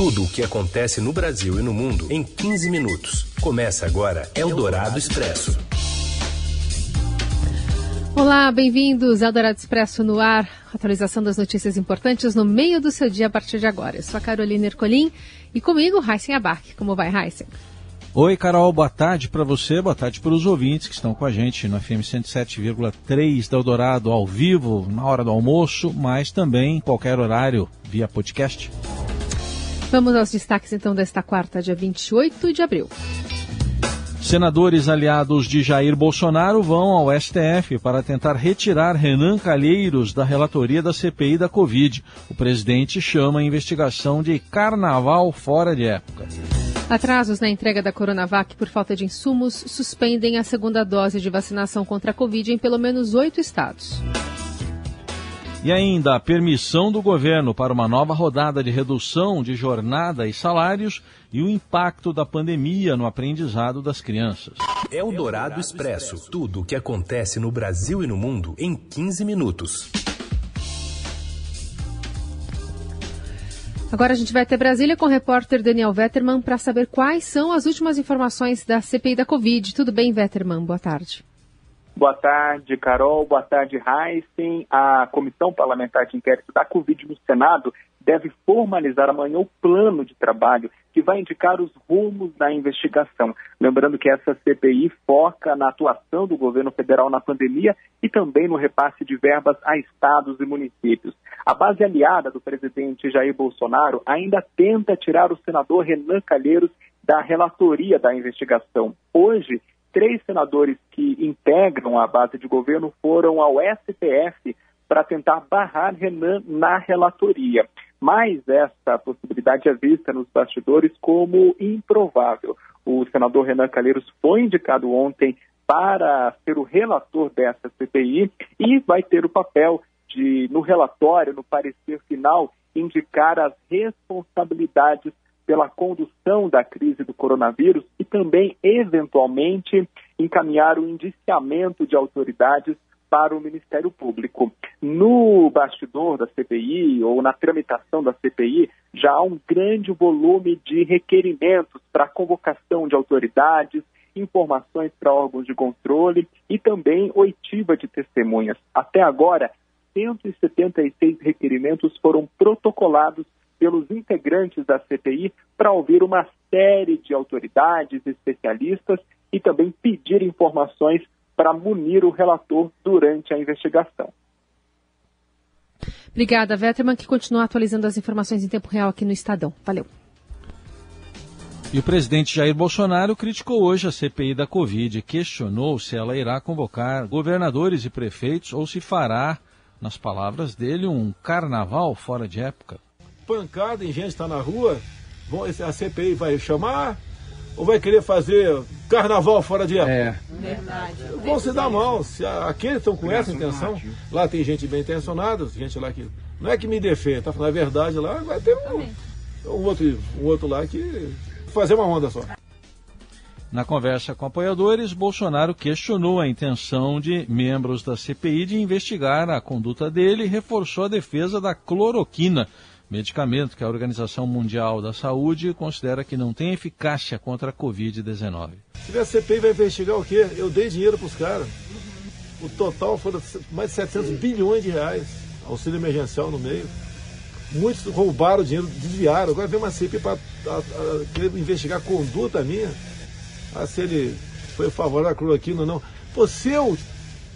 Tudo o que acontece no Brasil e no mundo em 15 minutos. Começa agora Eldorado Expresso. Olá, bem-vindos ao Dourado Expresso no ar. Atualização das notícias importantes no meio do seu dia a partir de agora. Eu sou a Carolina Ercolim e comigo, Heisen Abac. Como vai, Heisen? Oi, Carol, boa tarde para você, boa tarde para os ouvintes que estão com a gente no FM 107,3 da Eldorado ao vivo, na hora do almoço, mas também em qualquer horário via podcast. Vamos aos destaques então desta quarta, dia 28 de abril. Senadores aliados de Jair Bolsonaro vão ao STF para tentar retirar Renan Calheiros da relatoria da CPI da Covid. O presidente chama a investigação de carnaval fora de época. Atrasos na entrega da Coronavac por falta de insumos suspendem a segunda dose de vacinação contra a Covid em pelo menos oito estados. E ainda a permissão do governo para uma nova rodada de redução de jornada e salários e o impacto da pandemia no aprendizado das crianças. É o Dourado Expresso. Tudo o que acontece no Brasil e no mundo em 15 minutos. Agora a gente vai até Brasília com o repórter Daniel Vetterman para saber quais são as últimas informações da CPI da Covid. Tudo bem, Vetterman? Boa tarde. Boa tarde, Carol. Boa tarde, Heisen. A Comissão Parlamentar de Inquérito da Covid no Senado deve formalizar amanhã o plano de trabalho que vai indicar os rumos da investigação. Lembrando que essa CPI foca na atuação do governo federal na pandemia e também no repasse de verbas a estados e municípios. A base aliada do presidente Jair Bolsonaro ainda tenta tirar o senador Renan Calheiros da relatoria da investigação. Hoje, três senadores que integram a base de governo foram ao STF para tentar barrar Renan na relatoria. Mas essa possibilidade é vista nos bastidores como improvável. O senador Renan Calheiros foi indicado ontem para ser o relator dessa CPI e vai ter o papel de, no relatório, no parecer final, indicar as responsabilidades pela condução da crise do coronavírus e também, eventualmente, encaminhar o indiciamento de autoridades para o Ministério Público. No bastidor da CPI ou na tramitação da CPI, já há um grande volume de requerimentos para convocação de autoridades, informações para órgãos de controle e também oitiva de testemunhas. Até agora, 176 requerimentos foram protocolados pelos integrantes da CPI para ouvir uma série de autoridades, especialistas e também pedir informações para munir o relator durante a investigação. Obrigada, Vetterman, que continua atualizando as informações em tempo real aqui no Estadão. Valeu. E o presidente Jair Bolsonaro criticou hoje a CPI da Covid e questionou se ela irá convocar governadores e prefeitos ou se fará, nas palavras dele, um carnaval fora de época pancada em gente está na rua, a CPI vai chamar ou vai querer fazer carnaval fora de época? É. Verdade. Vão se dar mal. Se aqueles estão com essa intenção, lá tem gente bem intencionada, gente lá que. Não é que me defende, tá? Na verdade, lá vai ter um, um, outro, um outro lá que fazer uma onda só. Na conversa com apoiadores, Bolsonaro questionou a intenção de membros da CPI de investigar a conduta dele e reforçou a defesa da cloroquina medicamento que a Organização Mundial da Saúde considera que não tem eficácia contra a Covid-19. Se a CPI vai investigar o quê? Eu dei dinheiro para os caras. O total foram mais de 700 bilhões de reais, auxílio emergencial no meio. Muitos roubaram dinheiro, desviaram. Agora vem uma CPI para querer investigar a conduta minha. Ah, se ele foi favorável à cloroquina ou não. Pô, se eu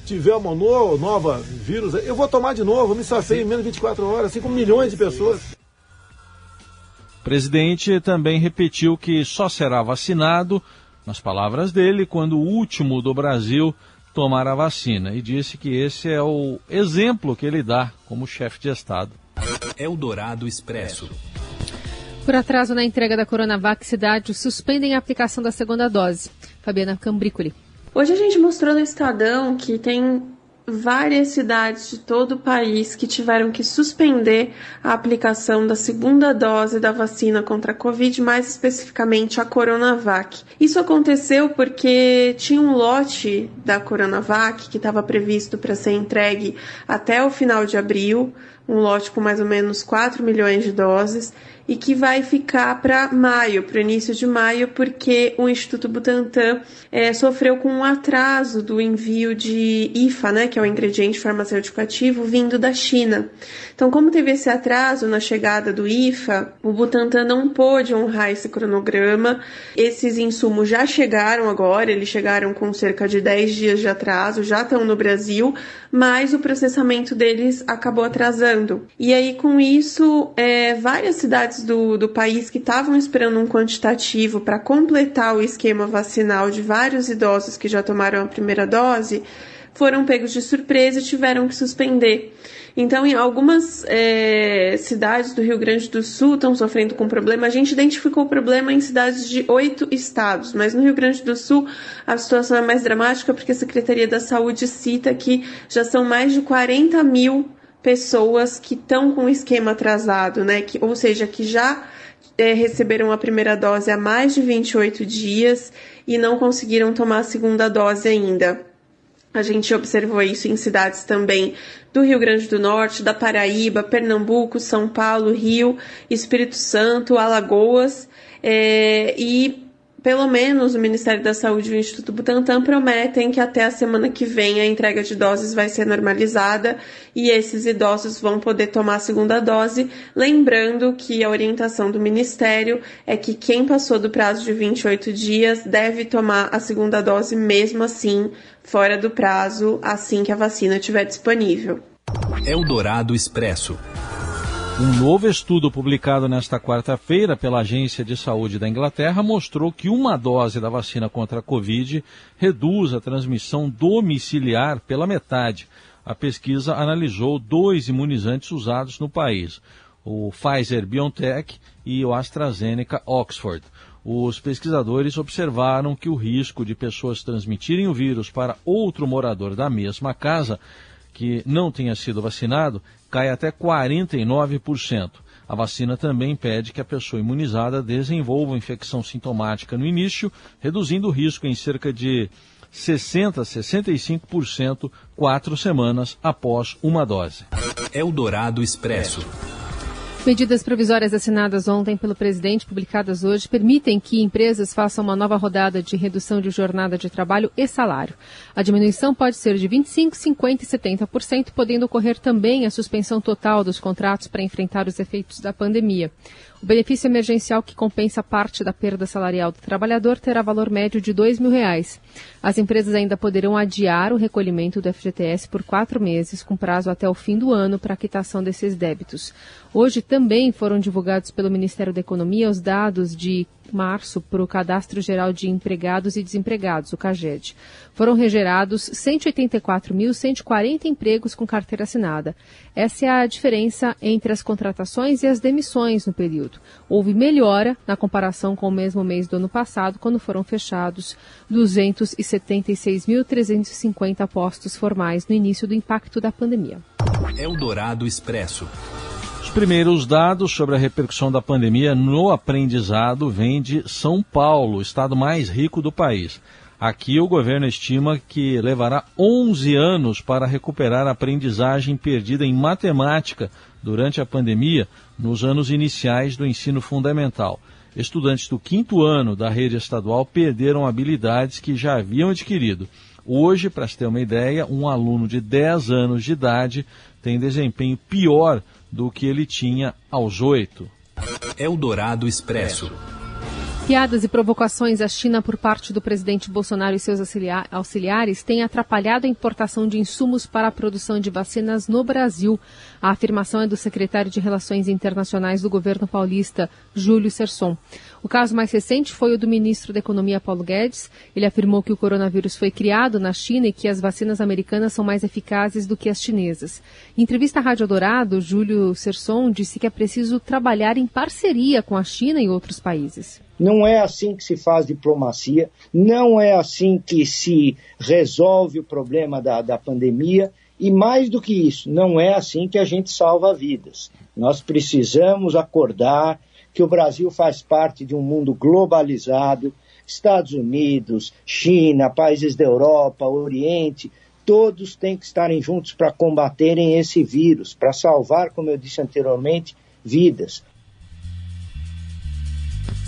tiver uma no, nova vírus, eu vou tomar de novo, me safei em menos de 24 horas, assim como milhões de pessoas. O presidente também repetiu que só será vacinado, nas palavras dele, quando o último do Brasil tomar a vacina e disse que esse é o exemplo que ele dá como chefe de Estado. É o Dourado Expresso. Por atraso na entrega da Coronavac, cidades suspendem a aplicação da segunda dose. Fabiana Cambricoli. Hoje a gente mostrou no Estadão que tem várias cidades de todo o país que tiveram que suspender a aplicação da segunda dose da vacina contra a Covid, mais especificamente a Coronavac. Isso aconteceu porque tinha um lote da Coronavac que estava previsto para ser entregue até o final de abril, um lote com mais ou menos 4 milhões de doses, e que vai ficar para maio, para o início de maio, porque o Instituto Butantan é, sofreu com um atraso do envio de IFA, né, que é o ingrediente farmacêutico ativo, vindo da China. Então, como teve esse atraso na chegada do IFA, o Butantan não pôde honrar esse cronograma. Esses insumos já chegaram agora, eles chegaram com cerca de 10 dias de atraso, já estão no Brasil, mas o processamento deles acabou atrasando. E aí, com isso, é, várias cidades do, do país que estavam esperando um quantitativo para completar o esquema vacinal de vários idosos que já tomaram a primeira dose foram pegos de surpresa e tiveram que suspender. Então, em algumas é, cidades do Rio Grande do Sul estão sofrendo com problema. A gente identificou o problema em cidades de oito estados, mas no Rio Grande do Sul a situação é mais dramática porque a Secretaria da Saúde cita que já são mais de 40 mil pessoas que estão com o esquema atrasado, né? Que, ou seja, que já é, receberam a primeira dose há mais de 28 dias e não conseguiram tomar a segunda dose ainda. A gente observou isso em cidades também do Rio Grande do Norte, da Paraíba, Pernambuco, São Paulo, Rio, Espírito Santo, Alagoas. É, e pelo menos o Ministério da Saúde e o Instituto Butantan prometem que até a semana que vem a entrega de doses vai ser normalizada e esses idosos vão poder tomar a segunda dose. Lembrando que a orientação do Ministério é que quem passou do prazo de 28 dias deve tomar a segunda dose mesmo assim, fora do prazo, assim que a vacina estiver disponível. Eldorado Expresso. Um novo estudo publicado nesta quarta-feira pela Agência de Saúde da Inglaterra mostrou que uma dose da vacina contra a Covid reduz a transmissão domiciliar pela metade. A pesquisa analisou dois imunizantes usados no país, o Pfizer BioNTech e o AstraZeneca Oxford. Os pesquisadores observaram que o risco de pessoas transmitirem o vírus para outro morador da mesma casa que não tenha sido vacinado cai até 49%. A vacina também impede que a pessoa imunizada desenvolva infecção sintomática no início, reduzindo o risco em cerca de 60 a 65% quatro semanas após uma dose. Eldorado Expresso. Medidas provisórias assinadas ontem pelo presidente, publicadas hoje, permitem que empresas façam uma nova rodada de redução de jornada de trabalho e salário. A diminuição pode ser de 25%, 50% e 70%, podendo ocorrer também a suspensão total dos contratos para enfrentar os efeitos da pandemia. O benefício emergencial que compensa parte da perda salarial do trabalhador terá valor médio de 2 mil reais. As empresas ainda poderão adiar o recolhimento do FGTS por quatro meses, com prazo até o fim do ano para a quitação desses débitos. Hoje também foram divulgados pelo Ministério da Economia os dados de março para o Cadastro Geral de Empregados e Desempregados, o CAGED. Foram regerados 184.140 empregos com carteira assinada. Essa é a diferença entre as contratações e as demissões no período. Houve melhora na comparação com o mesmo mês do ano passado, quando foram fechados 276.350 postos formais no início do impacto da pandemia. Eldorado Expresso primeiros dados sobre a repercussão da pandemia no aprendizado vêm de São Paulo, estado mais rico do país. Aqui o governo estima que levará 11 anos para recuperar a aprendizagem perdida em matemática durante a pandemia nos anos iniciais do ensino fundamental. Estudantes do quinto ano da rede estadual perderam habilidades que já haviam adquirido. Hoje, para se ter uma ideia, um aluno de 10 anos de idade tem desempenho pior do que ele tinha aos oito. Eldorado Expresso. Piadas e provocações à China por parte do presidente Bolsonaro e seus auxiliares têm atrapalhado a importação de insumos para a produção de vacinas no Brasil. A afirmação é do secretário de Relações Internacionais do governo paulista, Júlio Serson. O caso mais recente foi o do ministro da Economia, Paulo Guedes. Ele afirmou que o coronavírus foi criado na China e que as vacinas americanas são mais eficazes do que as chinesas. Em entrevista à Rádio Dourado, Júlio Serson disse que é preciso trabalhar em parceria com a China e outros países. Não é assim que se faz diplomacia, não é assim que se resolve o problema da, da pandemia. E mais do que isso, não é assim que a gente salva vidas. Nós precisamos acordar que o Brasil faz parte de um mundo globalizado, Estados Unidos, China, países da Europa, Oriente, todos têm que estarem juntos para combaterem esse vírus, para salvar, como eu disse anteriormente, vidas.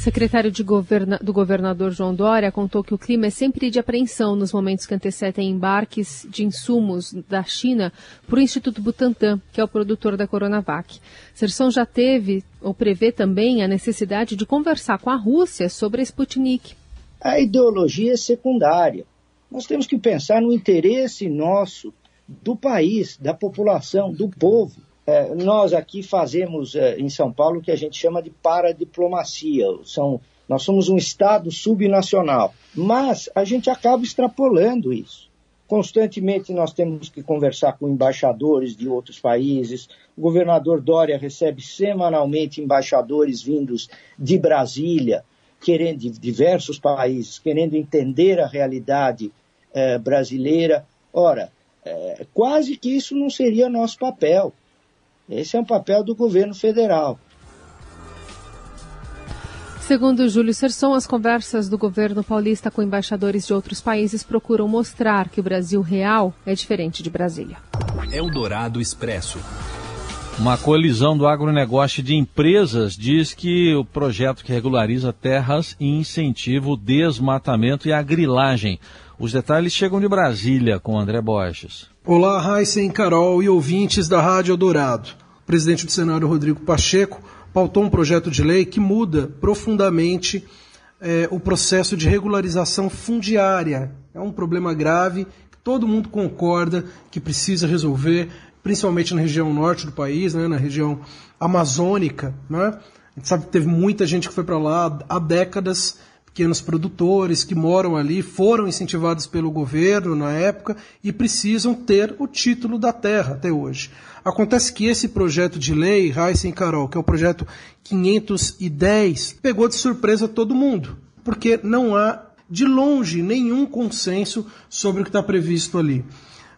Secretário governa do governador João Dória contou que o clima é sempre de apreensão nos momentos que antecedem embarques de insumos da China para o Instituto Butantan, que é o produtor da Coronavac. Serção já teve ou prevê também a necessidade de conversar com a Rússia sobre a Sputnik. A ideologia é secundária. Nós temos que pensar no interesse nosso, do país, da população, do povo. É, nós aqui fazemos é, em São Paulo o que a gente chama de paradiplomacia. São, nós somos um Estado subnacional, mas a gente acaba extrapolando isso. Constantemente nós temos que conversar com embaixadores de outros países. O governador Dória recebe semanalmente embaixadores vindos de Brasília, querendo de diversos países, querendo entender a realidade eh, brasileira. Ora, eh, quase que isso não seria nosso papel. Esse é um papel do governo federal. Segundo Júlio Serson, as conversas do governo paulista com embaixadores de outros países procuram mostrar que o Brasil real é diferente de Brasília. Eldorado Expresso. Uma colisão do agronegócio de empresas diz que o projeto que regulariza terras incentiva o desmatamento e a grilagem. Os detalhes chegam de Brasília com André Borges. Olá, Raíssen, Carol e ouvintes da Rádio Eldorado. O presidente do Senado, Rodrigo Pacheco, pautou um projeto de lei que muda profundamente é, o processo de regularização fundiária. É um problema grave que todo mundo concorda que precisa resolver, principalmente na região norte do país, né, na região amazônica. Né? A gente sabe que teve muita gente que foi para lá há décadas pequenos produtores que moram ali foram incentivados pelo governo na época e precisam ter o título da terra até hoje. Acontece que esse projeto de lei, e Carol, que é o projeto 510, pegou de surpresa todo mundo, porque não há de longe nenhum consenso sobre o que está previsto ali.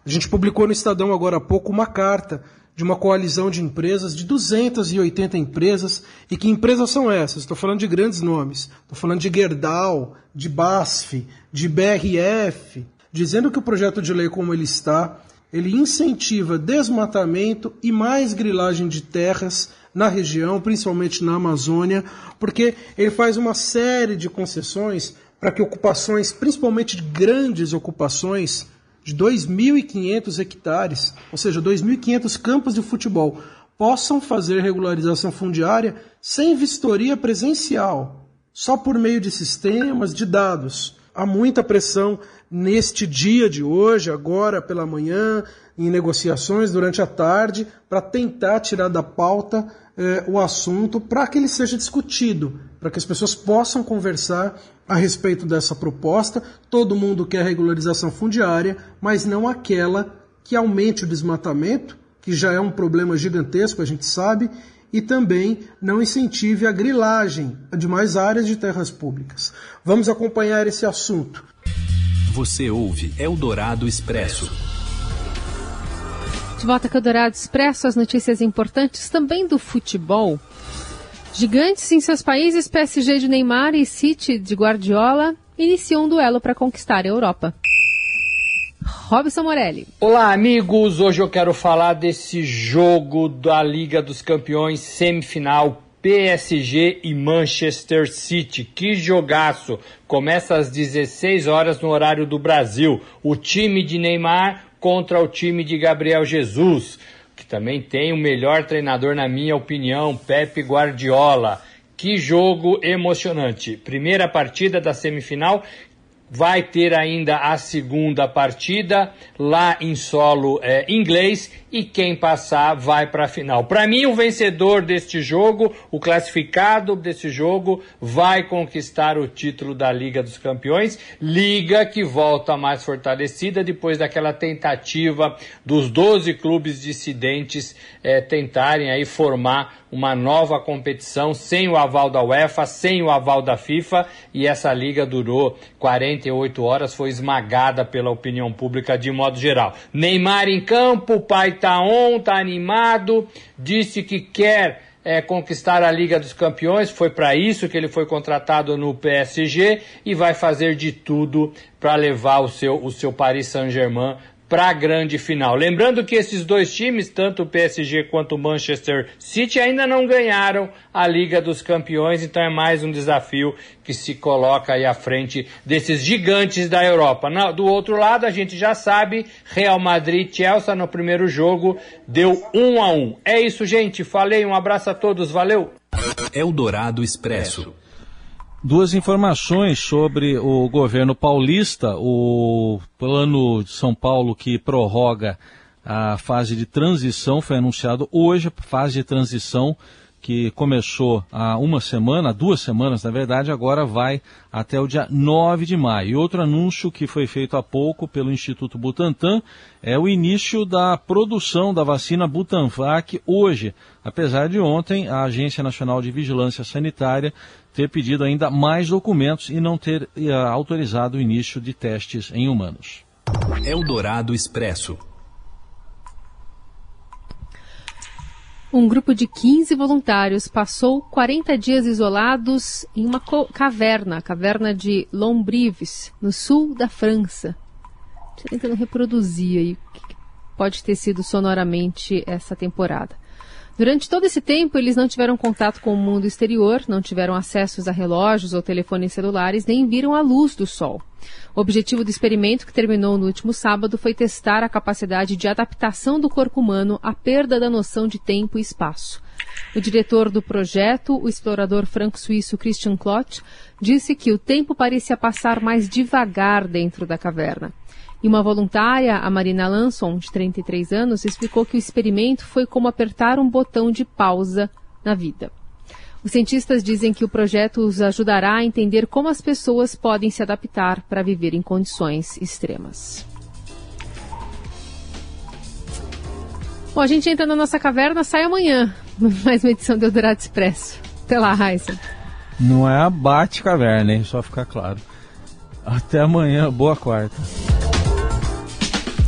A gente publicou no Estadão agora há pouco uma carta de uma coalizão de empresas, de 280 empresas. E que empresas são essas? Estou falando de grandes nomes. Estou falando de Gerdau, de BASF, de BRF, dizendo que o projeto de lei como ele está, ele incentiva desmatamento e mais grilagem de terras na região, principalmente na Amazônia, porque ele faz uma série de concessões para que ocupações, principalmente grandes ocupações, de 2.500 hectares, ou seja, 2.500 campos de futebol, possam fazer regularização fundiária sem vistoria presencial, só por meio de sistemas de dados. Há muita pressão neste dia de hoje, agora pela manhã, em negociações durante a tarde, para tentar tirar da pauta eh, o assunto para que ele seja discutido, para que as pessoas possam conversar a respeito dessa proposta. Todo mundo quer regularização fundiária, mas não aquela que aumente o desmatamento, que já é um problema gigantesco, a gente sabe, e também não incentive a grilagem de mais áreas de terras públicas. Vamos acompanhar esse assunto. Você ouve Eldorado Expresso. De volta com o Eldorado Expresso, as notícias importantes também do futebol. Gigantes em seus países, PSG de Neymar e City de Guardiola iniciam um duelo para conquistar a Europa. Robson Morelli. Olá, amigos. Hoje eu quero falar desse jogo da Liga dos Campeões semifinal PSG e Manchester City. Que jogaço! Começa às 16 horas no horário do Brasil. O time de Neymar contra o time de Gabriel Jesus que também tem o melhor treinador, na minha opinião, Pepe Guardiola. Que jogo emocionante. Primeira partida da semifinal vai ter ainda a segunda partida lá em solo é, inglês e quem passar vai para a final. Para mim, o vencedor deste jogo, o classificado desse jogo, vai conquistar o título da Liga dos Campeões, liga que volta mais fortalecida depois daquela tentativa dos 12 clubes dissidentes é, tentarem aí formar uma nova competição sem o aval da UEFA, sem o aval da FIFA, e essa liga durou 48 horas, foi esmagada pela opinião pública de modo geral. Neymar em campo, pai tá on, tá animado, disse que quer é, conquistar a Liga dos Campeões, foi para isso que ele foi contratado no PSG e vai fazer de tudo para levar o seu, o seu Paris Saint-Germain para a grande final. Lembrando que esses dois times, tanto o PSG quanto o Manchester City, ainda não ganharam a Liga dos Campeões, então é mais um desafio que se coloca aí à frente desses gigantes da Europa. do outro lado, a gente já sabe, Real Madrid Chelsea no primeiro jogo deu um a um. É isso, gente. Falei, um abraço a todos, valeu. Eldorado Expresso. Duas informações sobre o governo paulista, o plano de São Paulo que prorroga a fase de transição foi anunciado hoje, fase de transição que começou há uma semana, duas semanas na verdade, agora vai até o dia 9 de maio. E outro anúncio que foi feito há pouco pelo Instituto Butantan é o início da produção da vacina Butanvac hoje, apesar de ontem a Agência Nacional de Vigilância Sanitária ter pedido ainda mais documentos e não ter uh, autorizado o início de testes em humanos. Eldorado Expresso. Um grupo de 15 voluntários passou 40 dias isolados em uma caverna, a caverna de Lombrives, no sul da França. Estou tentando reproduzir aí o que pode ter sido sonoramente essa temporada. Durante todo esse tempo, eles não tiveram contato com o mundo exterior, não tiveram acessos a relógios ou telefones celulares, nem viram a luz do sol. O objetivo do experimento, que terminou no último sábado, foi testar a capacidade de adaptação do corpo humano à perda da noção de tempo e espaço. O diretor do projeto, o explorador franco-suíço Christian Klotz, disse que o tempo parecia passar mais devagar dentro da caverna. E uma voluntária, a Marina Lanson, de 33 anos, explicou que o experimento foi como apertar um botão de pausa na vida. Os cientistas dizem que o projeto os ajudará a entender como as pessoas podem se adaptar para viver em condições extremas. Bom, a gente entra na nossa caverna, sai amanhã. Mais uma edição do Eldorado Expresso. Até lá, Raíssa. Não é a bate-caverna, hein? Só ficar claro. Até amanhã, boa quarta.